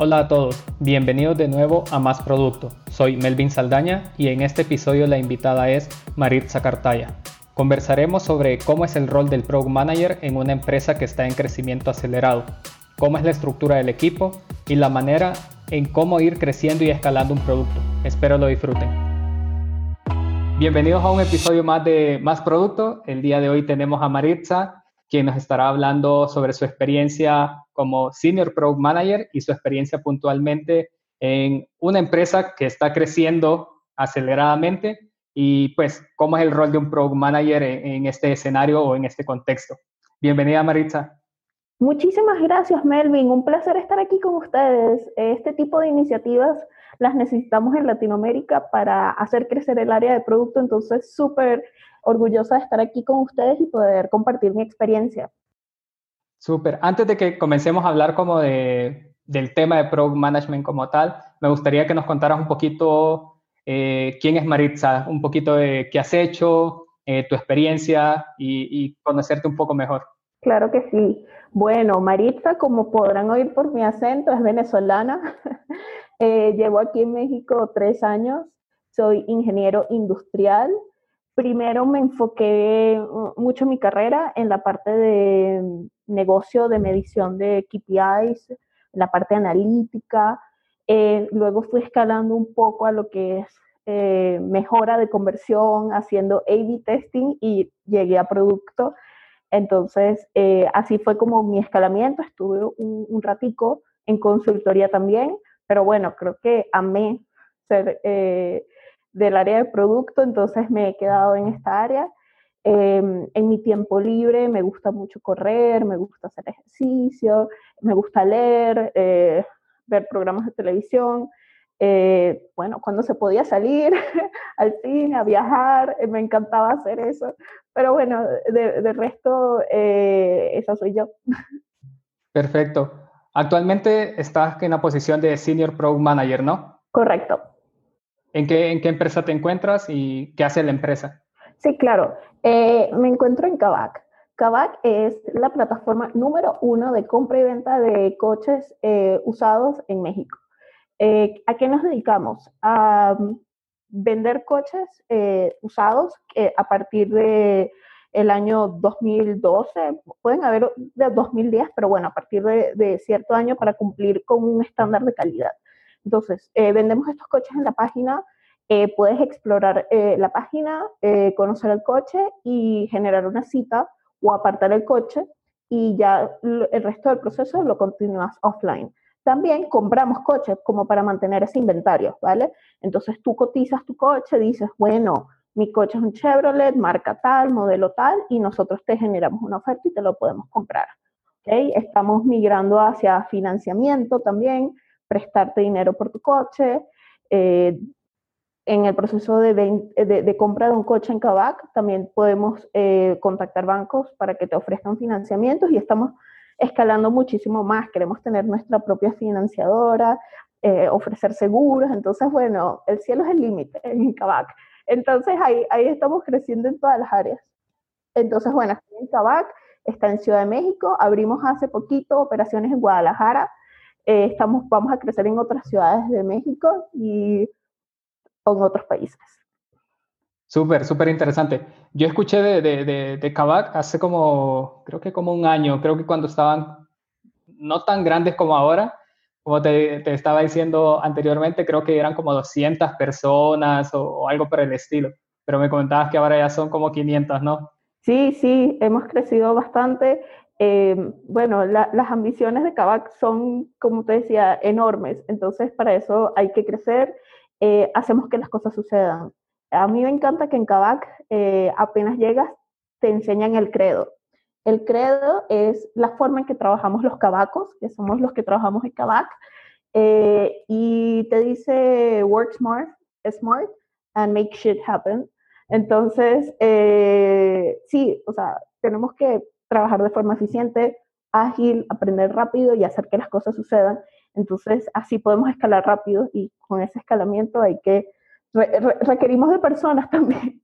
Hola a todos, bienvenidos de nuevo a Más Producto. Soy Melvin Saldaña y en este episodio la invitada es Maritza Cartaya. Conversaremos sobre cómo es el rol del Product Manager en una empresa que está en crecimiento acelerado, cómo es la estructura del equipo y la manera en cómo ir creciendo y escalando un producto. Espero lo disfruten. Bienvenidos a un episodio más de Más Producto. El día de hoy tenemos a Maritza, quien nos estará hablando sobre su experiencia como Senior Product Manager y su experiencia puntualmente en una empresa que está creciendo aceleradamente y pues cómo es el rol de un Product Manager en, este escenario o en este contexto. Bienvenida Maritza. Muchísimas gracias Melvin, un placer estar aquí con ustedes. Este tipo de iniciativas las necesitamos en Latinoamérica para hacer crecer el área de producto, entonces súper orgullosa de estar aquí con ustedes y poder compartir mi experiencia. Súper. Antes de que comencemos a hablar como de, del tema de Product Management como tal, me gustaría que nos contaras un poquito eh, quién es Maritza, un poquito de qué has hecho, eh, tu experiencia y, conocerte un poco mejor. Claro que sí. Bueno, Maritza, como podrán oír por mi acento, es venezolana. eh, llevo aquí en México tres años. Soy ingeniero industrial primero me enfoqué uh, mucho mi carrera en la parte de negocio, de medición de KPIs, la parte analítica. Eh, luego fui escalando un poco a lo que es eh, mejora de conversión, haciendo A-B testing y llegué a producto. Entonces, eh, así fue como mi escalamiento. Estuve un, un, ratico en consultoría también, pero bueno, creo que amé ser del área de producto, entonces me he quedado en esta área. Em, en mi tiempo libre me gusta mucho correr, me gusta hacer ejercicio, me gusta leer, eh, ver programas de televisión. Eh, bueno, cuando se podía salir al cine, a viajar, eh, me encantaba hacer eso. Pero bueno, de, de resto, eso soy yo. Perfecto. Actualmente estás en la posición de Senior Product Manager, ¿no? Correcto. ¿En qué, ¿En qué empresa te encuentras y qué hace la empresa? Sí, claro. Eh, me encuentro en Kavak. Kavak es la plataforma número uno de compra y venta de coches eh, usados en México. Eh, ¿A qué nos dedicamos? A um, vender coches usados a partir de el año 2012, pueden haber de 2010, pero bueno, a partir de cierto año para cumplir con un estándar de calidad. Entonces, eh, vendemos estos coches en la página, eh, puedes explorar eh, la página, conocer el coche y generar una cita o apartar el coche y ya el resto del proceso lo continúas offline. También compramos coches como para mantener ese inventario, ¿vale? Entonces tú cotizas tu coche, dices, bueno, mi coche es un Chevrolet, marca tal, modelo tal, y nosotros te generamos una oferta y te lo podemos comprar. ¿okay? Estamos migrando hacia financiamiento también, prestarte dinero por tu coche. Eh, en el proceso de, de, compra de un coche en Kavak también podemos eh, contactar bancos para que te ofrezcan financiamientos y estamos escalando muchísimo más. Queremos tener nuestra propia financiadora, eh, ofrecer seguros. Entonces, bueno, el cielo es el límite en Kavak. Entonces, ahí, ahí estamos creciendo en todas las áreas. Entonces, bueno, en Kavak, está en Ciudad de México. Abrimos hace poquito operaciones en Guadalajara eh, estamos, vamos a crecer en otras ciudades de México y en otros países. Súper, súper interesante. Yo escuché de, de, de, Kavak hace como, creo que como un año, creo que cuando estaban no tan grandes como ahora, como te, te estaba diciendo anteriormente, creo que eran como 200 personas o, o, algo por el estilo, pero me comentabas que ahora ya son como 500, ¿no? Sí, sí, hemos crecido bastante. Eh, bueno, las ambiciones de Kavak son, como te decía, enormes, entonces para eso hay que crecer, eh, hacemos que las cosas sucedan. A mí me encanta que en Kavak eh, apenas llegas te enseñan el credo. El credo es la forma en que trabajamos los cabacos, que somos los que trabajamos en Kavak, y te dice work smart, smart, and make shit happen. Entonces, sí, o sea, tenemos que trabajar de forma eficiente, ágil, aprender rápido y hacer que las cosas sucedan. Entonces, así podemos escalar rápido y con ese escalamiento hay que, requerimos de personas también.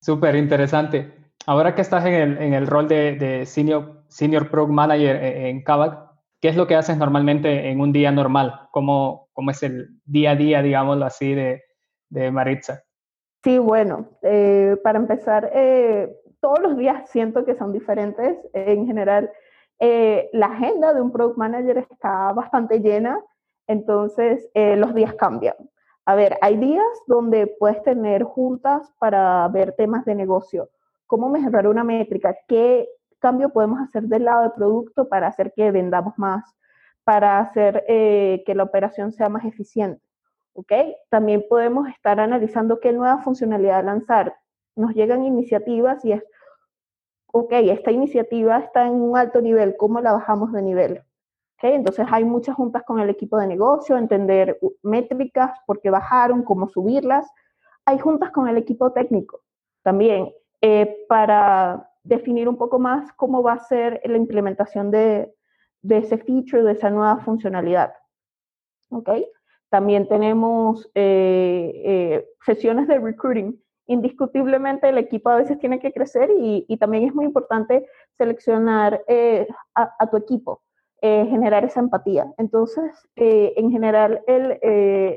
Súper interesante. Ahora que estás en el, en el rol de, de, Senior, senior Product Manager en Kavak, ¿qué es lo que haces normalmente en un día normal? ¿Cómo, cómo es el día a día, digámoslo así, de, de Maritza? Sí, bueno, eh, para empezar, eh, todos los días siento que son diferentes. En general, eh, la agenda de un product manager está bastante llena, entonces los días cambian. A ver, hay días donde puedes tener juntas para ver temas de negocio, cómo mejorar una métrica, qué cambio podemos hacer del lado del producto para hacer que vendamos más, para hacer que la operación sea más eficiente. ¿ok? También podemos estar analizando qué nueva funcionalidad lanzar. Nos llegan iniciativas y es, ok, esta iniciativa está en un alto nivel, ¿cómo la bajamos de nivel? ¿Okay? Entonces hay muchas juntas con el equipo de negocio, entender métricas, por qué bajaron, cómo subirlas. Hay juntas con el equipo técnico también eh, para definir un poco más cómo va a ser la implementación de, de ese feature, de esa nueva funcionalidad. ¿Ok? También tenemos eh, eh, sesiones de recruiting. Indiscutiblemente el equipo a veces tiene que crecer y, también es muy importante seleccionar eh, a, tu equipo, generar esa empatía. Entonces, en general,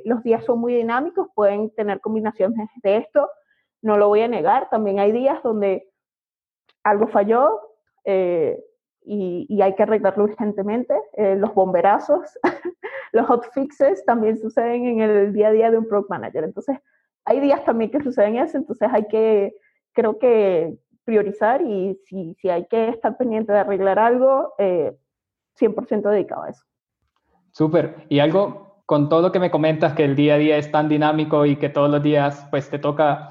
los días son muy dinámicos, pueden tener combinaciones de esto, no lo voy a negar. También hay días donde algo falló, y, hay que arreglarlo urgentemente. los bomberazos los hotfixes también suceden en el día a día de un product manager. Entonces, hay días también que suceden eso, entonces hay que, creo que, priorizar y si, hay que estar pendiente de arreglar algo, 100% eh, dedicado a eso. Súper. Y algo con todo lo que me comentas, que el día a día es tan dinámico y que todos los días pues te toca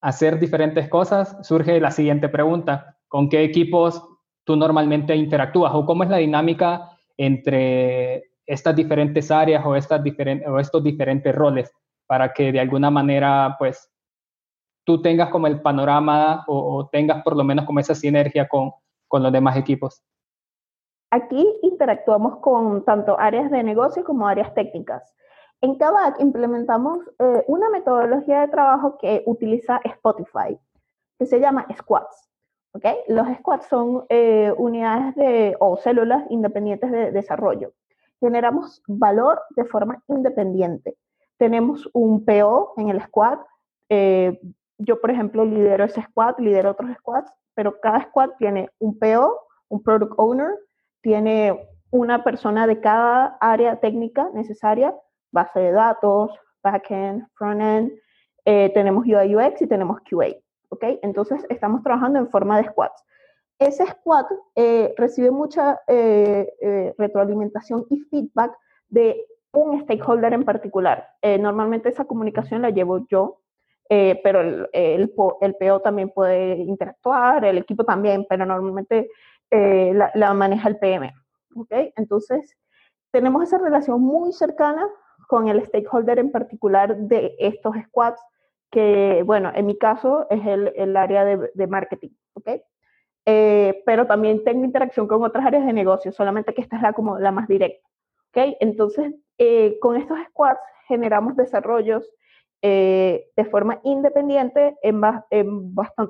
hacer diferentes cosas, surge la siguiente pregunta. ¿Con qué equipos tú normalmente interactúas o cómo es la dinámica entre estas diferentes áreas o, estas diferentes, o estos diferentes roles para que de alguna manera, pues, tú tengas como el panorama o, tengas por lo menos como esa sinergia con, con los demás equipos? Aquí interactuamos con tanto áreas de negocio como áreas técnicas. En Kavak implementamos eh, una metodología de trabajo que utiliza Spotify, que se llama Squads. ¿okay? Los squads son eh, unidades de, o células independientes de desarrollo generamos valor de forma independiente. Tenemos un PO en el squad. Eh, yo, por ejemplo, lidero ese squad, lidero otros squads, pero cada squad tiene un PO, un Product Owner, tiene una persona de cada área técnica necesaria, base de datos, backend, frontend, eh, tenemos UI UX y tenemos QA. ¿ok? Entonces, estamos trabajando en forma de squads ese squad eh, recibe mucha eh, eh, retroalimentación y feedback de un stakeholder en particular. normalmente esa comunicación la llevo yo, pero el, el, PO también puede interactuar, el equipo también, pero normalmente la, maneja el PM. ¿okay? Entonces, tenemos esa relación muy cercana con el stakeholder en particular de estos squads, que, bueno, en mi caso es el, el área de, de marketing. ¿okay? Eh, pero también tengo interacción con otras áreas de negocio, solamente que esta es la, como la más directa. ¿Okay? Entonces, eh, con estos squads generamos desarrollos eh, de forma independiente en,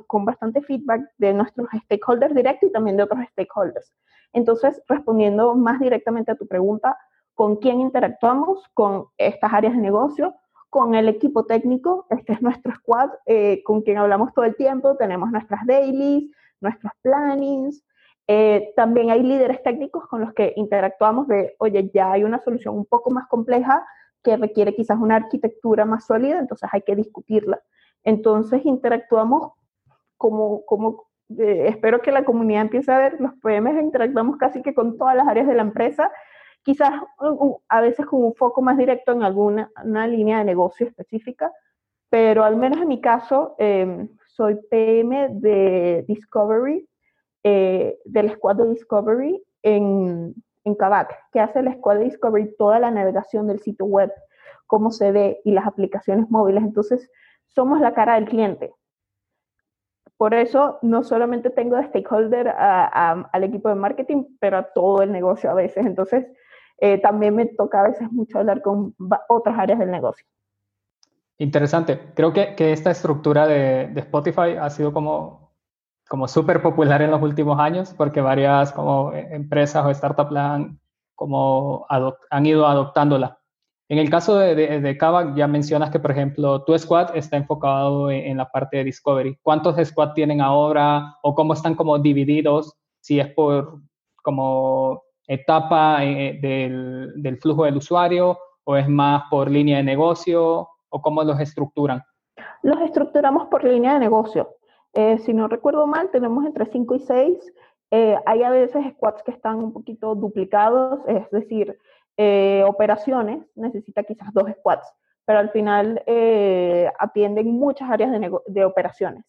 con bastante feedback de nuestros stakeholders directos y también de otros stakeholders. Entonces, respondiendo más directamente a tu pregunta, ¿con quién interactuamos? Con estas áreas de negocio, con el equipo técnico, este es nuestro squad, con quien hablamos todo el tiempo, tenemos nuestras dailies, nuestros plannings. Eh, también hay líderes técnicos con los que interactuamos de, oye, ya hay una solución un poco más compleja que requiere quizás una arquitectura más sólida, entonces hay que discutirla. Entonces interactuamos como, como eh, espero que la comunidad empiece a ver, los PMs interactuamos casi que con todas las áreas de la empresa, quizás a veces con un foco más directo en alguna una línea de negocio específica, pero al menos en mi caso, eh, soy PM de Discovery, eh, del squad de Discovery en, en Kavak, que hace el squad de Discovery toda la navegación del sitio web, cómo se ve y las aplicaciones móviles. Entonces, somos la cara del cliente. Por eso, no solamente tengo de stakeholder al equipo de marketing, pero a todo el negocio a veces. Entonces, eh, también me toca a veces mucho hablar con otras áreas del negocio. Interesante. Creo que, que esta estructura de, de, Spotify ha sido como, como súper popular en los últimos años porque varias como empresas o startups han como han ido adoptándola. En el caso de, de, Kavak, ya mencionas que, por ejemplo, tu squad está enfocado en, la parte de Discovery. ¿Cuántos squad tienen ahora o cómo están como divididos? Si es por como etapa eh, del, del, flujo del usuario o es más por línea de negocio o cómo los estructuran? Los estructuramos por línea de negocio. Eh, si no recuerdo mal, tenemos entre 5 y 6. Eh, hay a veces squads que están un poquito duplicados, es decir, eh, operaciones necesita quizás dos squads, pero al final atienden muchas áreas de, de operaciones.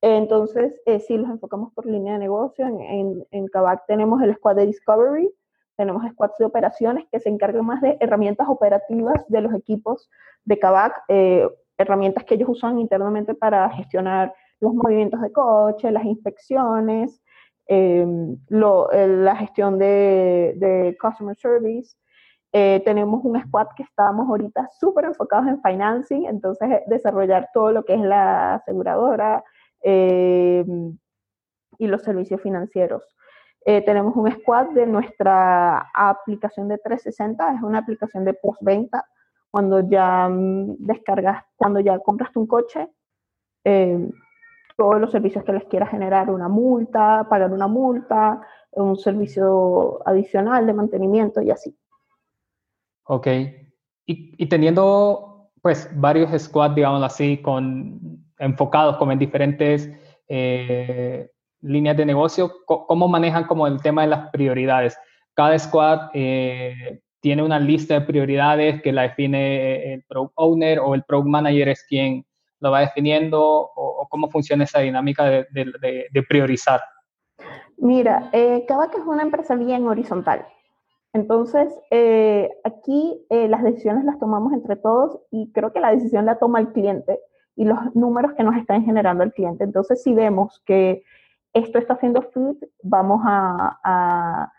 Entonces, sí, los enfocamos por línea de negocio. En, en, en Kavak tenemos el squad de Discovery, tenemos squads de operaciones que se encargan más de herramientas operativas de los equipos de Kavak, herramientas que ellos usan internamente para gestionar los movimientos de coche, las inspecciones, em, la gestión de, customer service. Eh, tenemos un squad que estamos ahorita súper enfocados en financing, entonces eh, desarrollar todo lo que es la aseguradora em, y los servicios financieros. Eh, tenemos un squad de nuestra aplicación de 360, es una aplicación de postventa, cuando ya mm, descargas, cuando ya compras un coche, em, todos los servicios que les quiera generar, una multa, pagar una multa, un servicio adicional de mantenimiento y así. Ok. Y, teniendo pues varios squads, digamos así, con, enfocados como en diferentes eh, líneas de negocio, ¿cómo manejan como el tema de las prioridades? Cada squad eh, tiene una lista de prioridades que la define el Product Owner o el Product Manager es quien lo va definiendo o, cómo funciona esa dinámica de, priorizar? Mira, eh, Kavak es una empresa bien horizontal. Entonces, eh, aquí eh, las decisiones las tomamos entre todos y creo que la decisión la toma el cliente y los números que nos están generando el cliente. Entonces, si vemos que esto está haciendo fit, vamos a,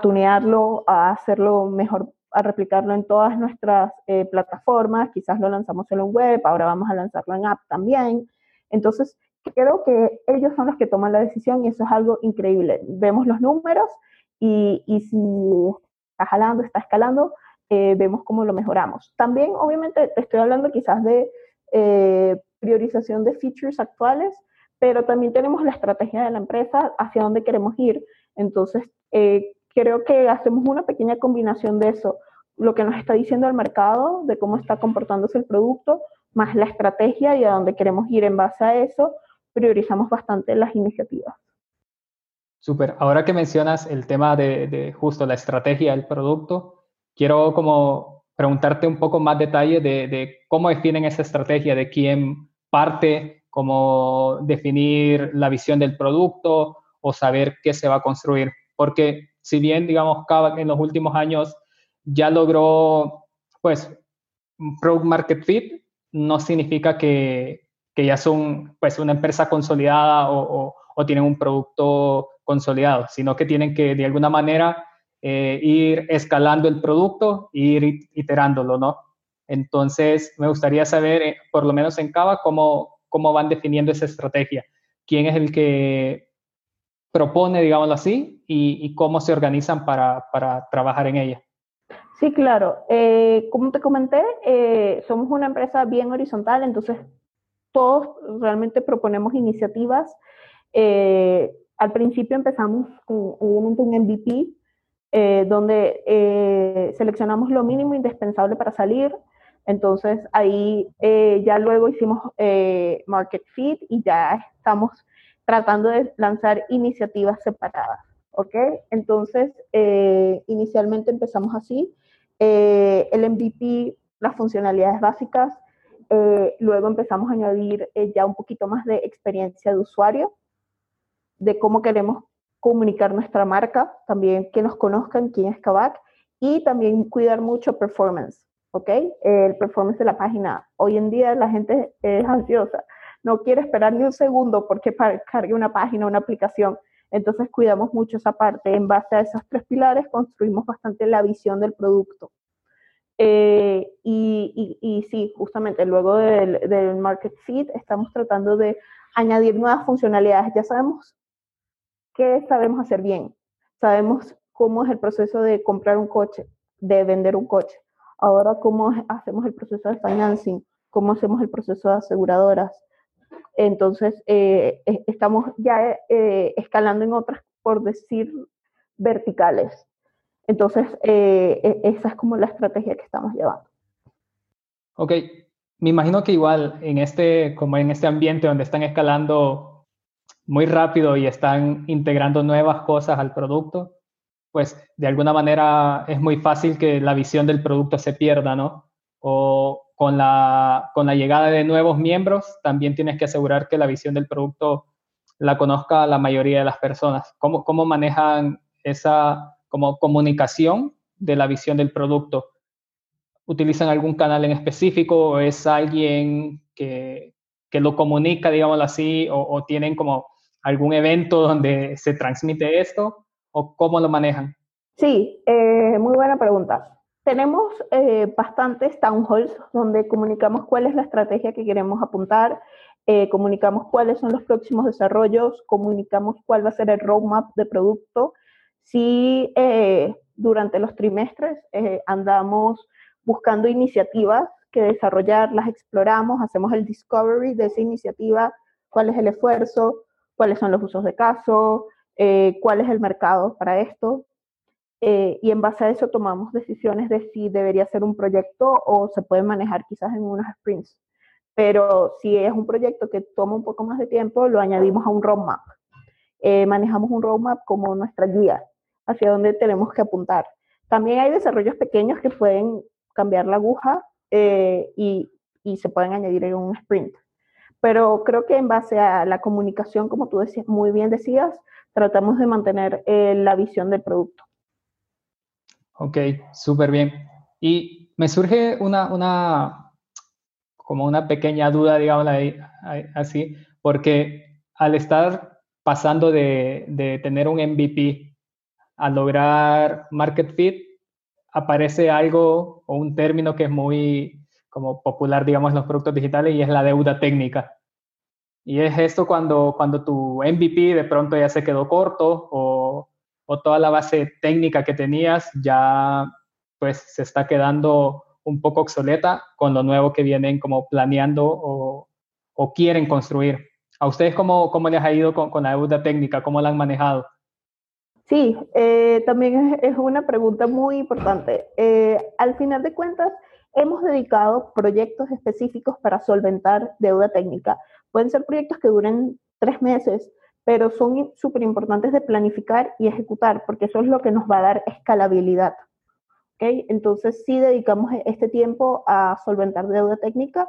tunearlo, a hacerlo mejor a replicarlo en todas nuestras eh, plataformas, quizás lo lanzamos solo en web, ahora vamos a lanzarlo en app también. Entonces, creo que ellos son los que toman la decisión y eso es algo increíble. Vemos los números y, si está jalando, está escalando, eh, vemos cómo lo mejoramos. También, obviamente, te estoy hablando quizás de eh, priorización de features actuales, pero también tenemos la estrategia de la empresa hacia dónde queremos ir. Entonces, creo que hacemos una pequeña combinación de eso, lo que nos está diciendo el mercado, de cómo está comportándose el producto, más la estrategia y a dónde queremos ir en base a eso, priorizamos bastante las iniciativas. Súper. Ahora que mencionas el tema de, justo la estrategia del producto, quiero como preguntarte un poco más detalle de, de cómo definen esa estrategia, de quién parte, cómo definir la visión del producto o saber qué se va a construir. Porque si bien, digamos, Kavak en los últimos años ya logró, pues, product market fit, no significa que, que ya son, pues, una empresa consolidada o, o, tienen un producto consolidado, sino que tienen que, de alguna manera, eh, ir escalando el producto e ir iterándolo, ¿no? Entonces, me gustaría saber, eh, por lo menos en Kavak, cómo, cómo van definiendo esa estrategia. ¿Quién es el que propone, digámoslo así, y, cómo se organizan para, para, trabajar en ella. Sí, claro. Eh, como te comenté, eh, somos una empresa bien horizontal, entonces todos realmente proponemos iniciativas. Eh, al principio empezamos con, un MVP, donde seleccionamos lo mínimo indispensable para salir. Entonces ahí ya luego hicimos Market Fit y ya estamos tratando de lanzar iniciativas separadas. ¿Ok? Entonces, eh, inicialmente empezamos así. Eh, el MVP, las funcionalidades básicas. Eh, luego empezamos a añadir ya un poquito más de experiencia de usuario, de cómo queremos comunicar nuestra marca, también que nos conozcan quién es Kavak y también cuidar mucho performance, ¿ok? El performance de la página. Hoy en día la gente es ansiosa no quiere esperar ni un segundo porque cargue una página, una aplicación. Entonces cuidamos mucho esa parte. En base a esos tres pilares construimos bastante la visión del producto. Eh, y, y, sí, justamente luego del, del, Market Fit estamos tratando de añadir nuevas funcionalidades. Ya sabemos qué sabemos hacer bien. Sabemos cómo es el proceso de comprar un coche, de vender un coche. Ahora, cómo hacemos el proceso de financing, cómo hacemos el proceso de aseguradoras. Entonces, eh, estamos ya eh, escalando en otras, por decir, verticales. Entonces, eh, e, esa es como la estrategia que estamos llevando. Ok, me imagino que igual en este, como en este ambiente donde están escalando muy rápido y están integrando nuevas cosas al producto, pues de alguna manera es muy fácil que la visión del producto se pierda, ¿no? O con la, con la llegada de nuevos miembros, también tienes que asegurar que la visión del producto la conozca la mayoría de las personas. ¿Cómo, cómo manejan esa como comunicación de la visión del producto? ¿Utilizan algún canal en específico o es alguien que, que lo comunica, digámoslo así, o, tienen como algún evento donde se transmite esto o cómo lo manejan? Sí, eh, muy buena pregunta. Tenemos eh, bastantes town halls donde comunicamos cuál es la estrategia que queremos apuntar, eh, comunicamos cuáles son los próximos desarrollos, comunicamos cuál va a ser el roadmap de producto Sí, eh, durante los trimestres eh, andamos buscando iniciativas que desarrollar, las exploramos, hacemos el discovery de esa iniciativa, cuál es el esfuerzo, cuáles son los usos de caso, eh, cuál es el mercado para esto. Y en base a eso tomamos decisiones de si debería ser un proyecto o se puede manejar quizás en unos sprints. Pero si es un proyecto que toma un poco más de tiempo, lo añadimos a un roadmap. manejamos un roadmap como nuestra guía hacia dónde tenemos que apuntar. También hay desarrollos pequeños que pueden cambiar la aguja eh, y, se pueden añadir en un sprint. Pero creo que en base a la comunicación, como tú decías, muy bien decías, tratamos de mantener eh, la visión del producto. Ok, súper bien. Y me surge una, una, como una pequeña duda, digamos así, porque al estar pasando de, de tener un MVP al lograr market fit, aparece algo o un término que es muy como popular, digamos, en los productos digitales y es la deuda técnica. Y es esto cuando, cuando tu MVP de pronto ya se quedó corto o, o toda la base técnica que tenías ya pues se está quedando un poco obsoleta con lo nuevo que vienen como planeando o, o quieren construir. ¿A ustedes cómo, cómo les ha ido con, con la deuda técnica? ¿Cómo la han manejado? Sí, eh, también es, una pregunta muy importante. Eh, al final de cuentas, hemos dedicado proyectos específicos para solventar deuda técnica. Pueden ser proyectos que duren tres meses, pero son súper importantes de planificar y ejecutar, porque eso es lo que nos va a dar escalabilidad. ¿Okay? Entonces, sí dedicamos este tiempo a solventar deuda técnica.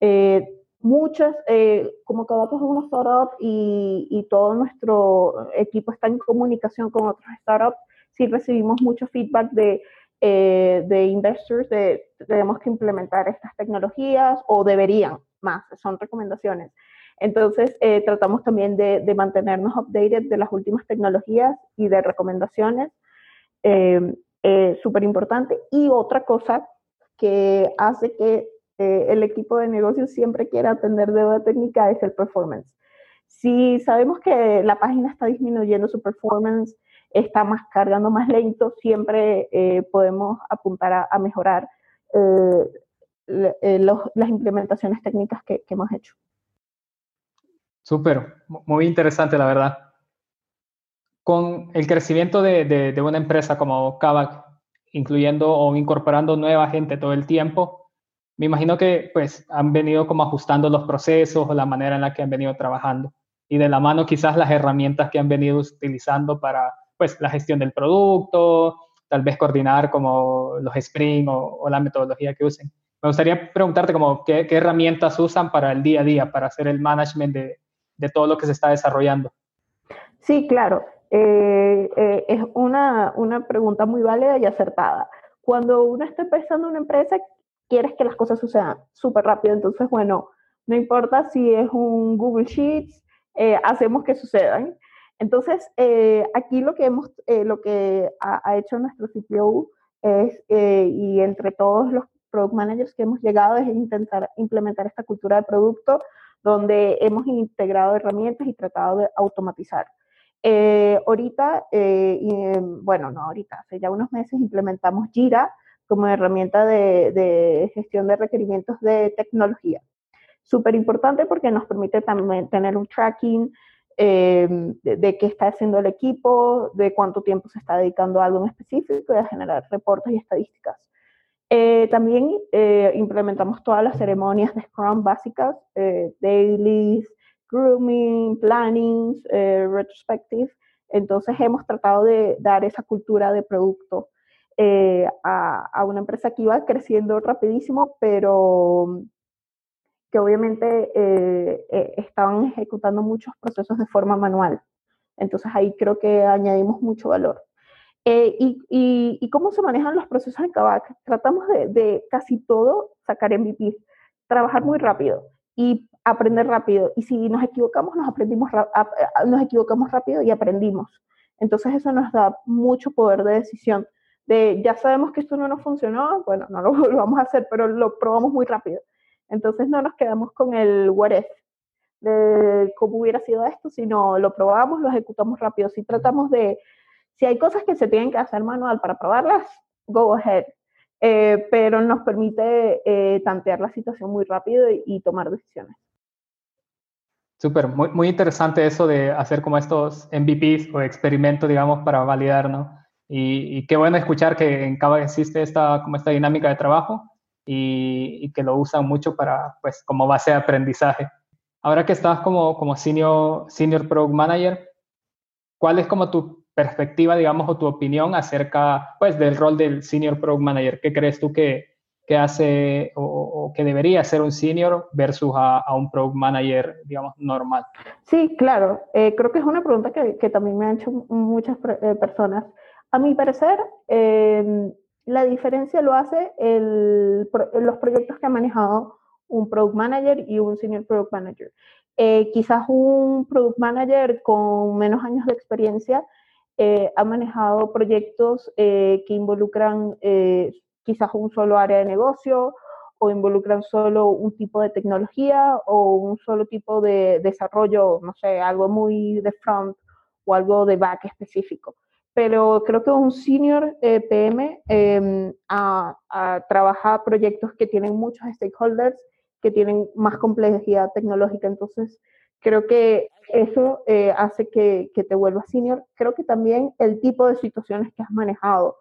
Eh, muchas, eh, como cada es una startup y, y, todo nuestro equipo está en comunicación con otras startups, sí recibimos mucho feedback de, eh, de investors de tenemos que implementar estas tecnologías o deberían más, son recomendaciones. Entonces, eh, tratamos también de, mantenernos updated de las últimas tecnologías y de recomendaciones. Súper importante. Y otra cosa que hace que eh, el equipo de negocios siempre quiere atender deuda técnica es el performance. Si sabemos que la página está disminuyendo su performance, está más cargando más lento, siempre eh, podemos apuntar a, mejorar eh, las implementaciones técnicas que, hemos hecho. Súper, muy interesante la verdad. Con el crecimiento de, de una empresa como Kavak, incluyendo o incorporando nueva gente todo el tiempo, me imagino que pues han venido como ajustando los procesos o la manera en la que han venido trabajando y de la mano quizás las herramientas que han venido utilizando para pues la gestión del producto, tal vez coordinar como los sprint o, la metodología que usen. Me gustaría preguntarte como qué, herramientas usan para el día a día, para hacer el management de, de todo lo que se está desarrollando. Sí, claro. Eh, eh, es una, una pregunta muy válida y acertada. Cuando uno está empezando una empresa, quieres que las cosas sucedan súper rápido. Entonces, bueno, no importa si es un Google Sheets, eh, hacemos que sucedan. Entonces, aquí lo que, hemos, lo que ha, hecho nuestro CPO es, y entre todos los product managers que hemos llegado, es intentar implementar esta cultura de producto donde hemos integrado herramientas y tratado de automatizar. Eh, ahorita, eh, bueno, no ahorita, hace ya unos meses implementamos Jira como herramienta de, gestión de requerimientos de tecnología. Súper importante porque nos permite también tener un tracking eh, de, qué está haciendo el equipo, de cuánto tiempo se está dedicando a algo en específico y a generar reportes y estadísticas. También implementamos todas las ceremonias de Scrum básicas, dailies, grooming, plannings, eh, retrospective. Entonces hemos tratado de dar esa cultura de producto eh, a, una empresa que iba creciendo rapidísimo, pero que obviamente eh, estaban ejecutando muchos procesos de forma manual. Entonces ahí creo que añadimos mucho valor. Y, cómo se manejan los procesos en Kavak? Tratamos de, de casi todo sacar MVP, trabajar muy rápido y aprender rápido. Y si nos equivocamos, nos, aprendimos, nos equivocamos rápido y aprendimos. Entonces eso nos da mucho poder de decisión. De ya sabemos que esto no nos funcionó, bueno, no lo, vamos a hacer, pero lo probamos muy rápido. Entonces no nos quedamos con el what if, de cómo hubiera sido esto, sino lo probamos, lo ejecutamos rápido. Si tratamos de, si hay cosas que se tienen que hacer manual para probarlas, go ahead. Eh, pero nos permite eh, tantear la situación muy rápido y tomar decisiones. Súper, muy, muy interesante eso de hacer como estos MVPs o experimentos, digamos, para validar, ¿no? Y, qué bueno escuchar que en Cava existe esta, como esta dinámica de trabajo y, que lo usan mucho para, pues, como base de aprendizaje. Ahora que estás como, como senior, senior Product Manager, ¿cuál es como tu perspectiva, digamos, o tu opinión acerca, pues, del rol del Senior Product Manager? ¿Qué crees tú que, que hace o, que debería ser un senior versus a, un product manager, digamos, normal? Sí, claro. Eh, creo que es una pregunta que, que, también me han hecho muchas eh, personas. A mi parecer, em, la diferencia lo hace el, los proyectos que ha manejado un product manager y un senior product manager. Eh, quizás un product manager con menos años de experiencia ha manejado proyectos que involucran quizás un solo área de negocio o involucran solo un tipo de tecnología o un solo tipo de desarrollo, no sé, algo muy de front o algo de back específico. Pero creo que un senior eh, PM eh, trabaja proyectos que tienen muchos stakeholders, que tienen más complejidad tecnológica. Entonces, creo que eso eh, hace que, que, te vuelvas senior. Creo que también el tipo de situaciones que has manejado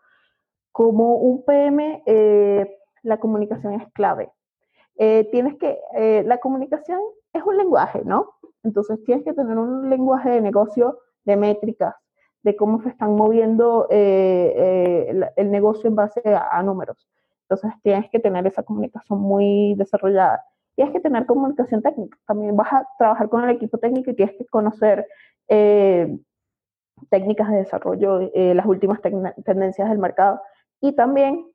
como un PM, eh, la comunicación es clave. Eh, tienes que, eh, la comunicación es un lenguaje, ¿no? Entonces tienes que tener un lenguaje de negocio, de métricas, de cómo se están moviendo el, negocio en base a, números. Entonces tienes que tener esa comunicación muy desarrollada. Tienes que tener comunicación técnica. También vas a trabajar con el equipo técnico y tienes que conocer técnicas de desarrollo, las últimas tendencias del mercado y también,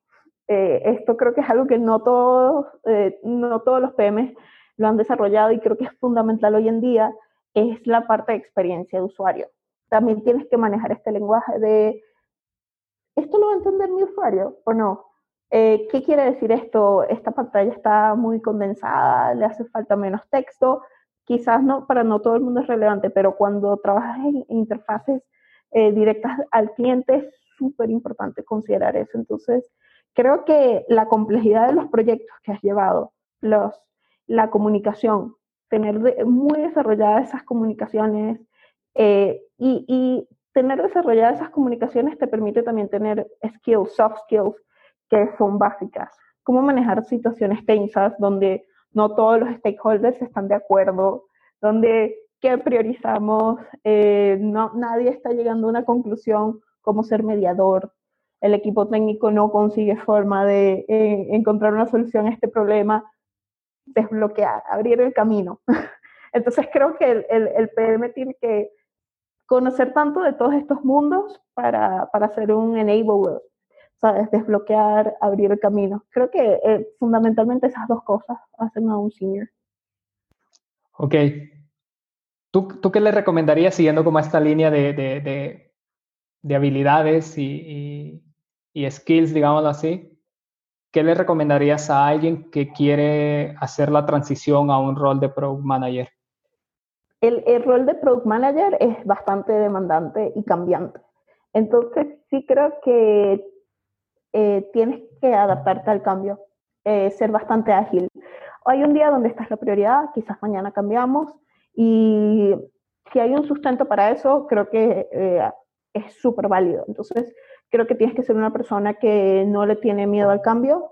eh, esto creo que es algo que no todos, eh, no todos los PM lo han desarrollado y creo que es fundamental hoy en día, es la parte de experiencia de usuario. También tienes que manejar este lenguaje de, ¿esto lo va a entender mi usuario o no? Eh, ¿Qué quiere decir esto? Esta pantalla está muy condensada, le hace falta menos texto. Quizás no, para no todo el mundo es relevante, pero cuando trabajas en interfaces directas al cliente súper importante considerar eso. Entonces, creo que la complejidad de los proyectos que has llevado, los, la comunicación, tener muy desarrolladas esas comunicaciones eh, y, y, tener desarrolladas esas comunicaciones te permite también tener skills, soft skills, que son básicas. Cómo manejar situaciones tensas donde no todos los stakeholders están de acuerdo, donde qué priorizamos, eh, no, nadie está llegando a una conclusión cómo ser mediador. El equipo técnico no consigue forma de eh, encontrar una solución a este problema, desbloquear, abrir el camino. Entonces creo que el, el, PM tiene que conocer tanto de todos estos mundos para, para ser un enabler, ¿sabes? Desbloquear, abrir el camino. Creo que eh, fundamentalmente esas dos cosas hacen a un senior. Ok. ¿Tú, ¿Tú qué le recomendarías siguiendo como esta línea de, de de habilidades y, skills, digámoslo así, ¿qué le recomendarías a alguien que quiere hacer la transición a un rol de product manager? el, el, rol de Product Manager es bastante demandante y cambiante. Entonces, sí creo que eh, tienes que adaptarte al cambio, eh, ser bastante ágil. Hay un día donde esta es la prioridad, quizás mañana cambiamos y si hay un sustento para eso, creo que eh, es súper válido. Entonces, creo que tienes que ser una persona que no le tiene miedo al cambio,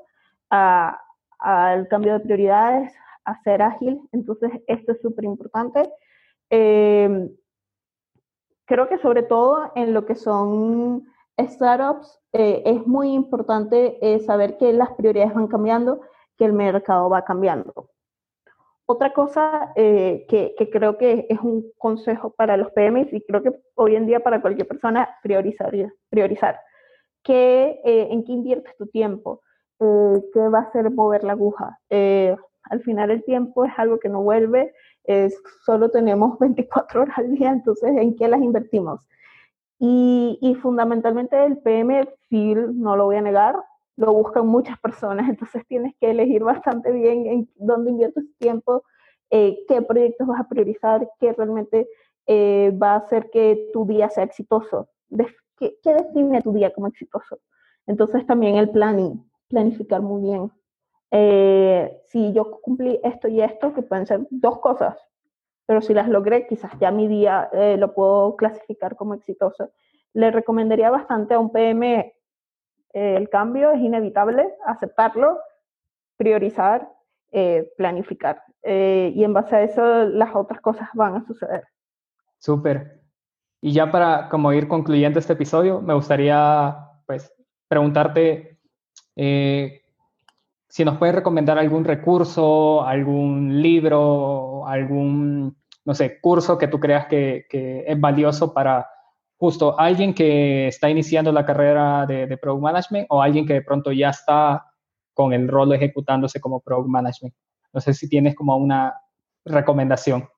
al cambio de prioridades, a ser ágil. Entonces, esto es súper importante. creo que sobre todo en lo que son startups, eh, es muy importante eh, saber que las prioridades van cambiando, que el mercado va cambiando. Otra cosa eh, que, creo que es un consejo para los PMs y creo que hoy en día para cualquier persona, priorizar. priorizar. ¿Qué, ¿En qué inviertes tu tiempo? ¿Qué va a hacer mover la aguja? al final el tiempo es algo que no vuelve, solo tenemos 24 horas al día, entonces ¿en qué las invertimos? Y, fundamentalmente el PM Field, no lo voy a negar, lo buscan muchas personas, entonces tienes que elegir bastante bien en dónde inviertes tiempo, eh, qué proyectos vas a priorizar, qué realmente eh, va a hacer que tu día sea exitoso, qué, qué, define tu día como exitoso. Entonces también el planning, planificar muy bien. Eh, si yo cumplí esto y esto, que pueden ser dos cosas, pero si las logré, quizás ya mi día eh, lo puedo clasificar como exitoso. Le recomendaría bastante a un PM eh, el cambio, es inevitable, aceptarlo, priorizar, eh, planificar. y en base a eso las otras cosas van a suceder. Súper. Y ya para como ir concluyendo este episodio, me gustaría pues preguntarte si nos puedes recomendar algún recurso, algún libro, algún, no sé, curso que tú creas que, es valioso para justo alguien que está iniciando la carrera de, de, Product Management o alguien que de pronto ya está con el rol ejecutándose como Product Management. No sé si tienes como una recomendación.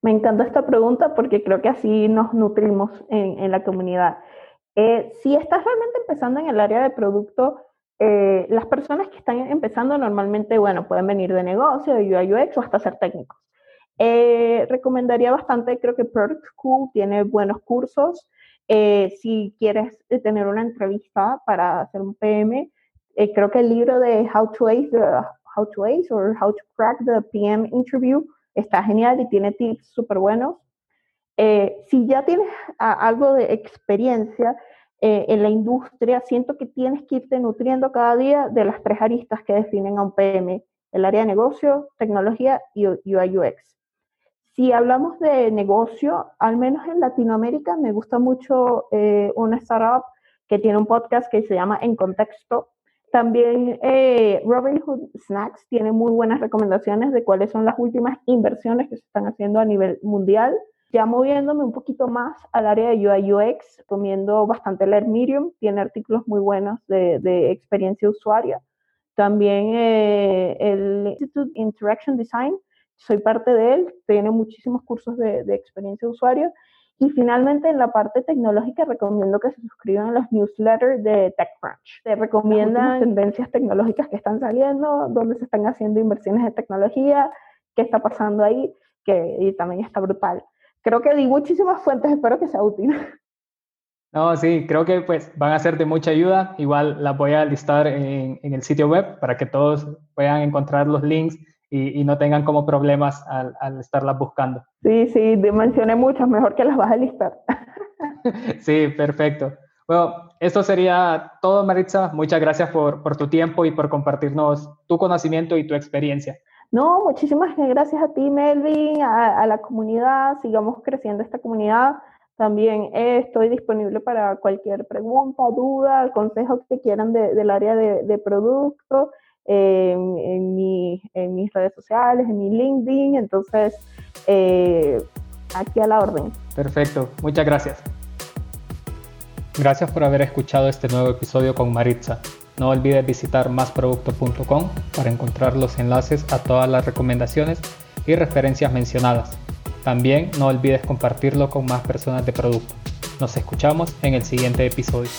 Me encanta esta pregunta porque creo que así nos nutrimos en, la comunidad. Eh, si estás realmente empezando en el área de producto, eh, las personas que están empezando normalmente, bueno, pueden venir de negocio, de UI UX o hasta ser técnicos. Eh, recomendaría bastante, creo que Product School tiene buenos cursos. Eh, si quieres tener una entrevista para hacer un PM, creo que el libro de How to Ace, How to Ace or How to Crack the PM Interview está genial y tiene tips súper buenos. si ya tienes algo de experiencia, eh, en la industria, siento que tienes que irte nutriendo cada día de las tres aristas que definen a un PM, el área de negocio, tecnología y UI UX. Si hablamos de negocio, al menos en Latinoamérica, me gusta mucho eh, una startup que tiene un podcast que se llama En Contexto. También eh, Robinhood Snacks tiene muy buenas recomendaciones de cuáles son las últimas inversiones que se están haciendo a nivel mundial. Ya moviéndome un poquito más al área de UI UX, recomiendo bastante leer Medium, tiene artículos muy buenos de, de experiencia usuaria. También eh, el Institute Interaction Design, soy parte de él, tiene muchísimos cursos de, de experiencia usuario. Y finalmente, en la parte tecnológica, recomiendo que se suscriban a los newsletters de TechCrunch. Te recomiendan tendencias tecnológicas que están saliendo, dónde se están haciendo inversiones de tecnología, qué está pasando ahí, que y también está brutal creo que di muchísimas fuentes, espero que sea útil. No, sí, creo que pues van a ser de mucha ayuda. Igual las voy a listar en, el sitio web para que todos puedan encontrar los links y, no tengan como problemas al, al, estarlas buscando. Sí, sí, mencioné muchas, mejor que las vas a listar. sí, perfecto. Bueno, esto sería todo, Maritza. Muchas gracias por, por tu tiempo y por compartirnos tu conocimiento y tu experiencia. No, muchísimas gracias a ti, Melvin, a, la comunidad. Sigamos creciendo esta comunidad. También estoy disponible para cualquier pregunta, duda, consejo que quieran del área de, producto, en, mis redes sociales, en mi LinkedIn. Entonces, eh, aquí a la orden. Perfecto, muchas gracias. Gracias por haber escuchado este nuevo episodio con Maritza. No olvides visitar másproducto.com para encontrar los enlaces a todas las recomendaciones y referencias mencionadas. También no olvides compartirlo con más personas de producto. Nos escuchamos en el siguiente episodio.